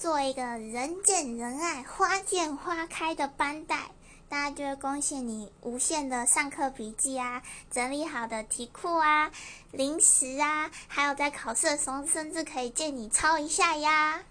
做一个人见人爱、花见花开的班带，大家就会恭喜你。无限的上课笔记啊，整理好的题库啊，零食啊，还有在考试的时候，甚至可以借你抄一下呀。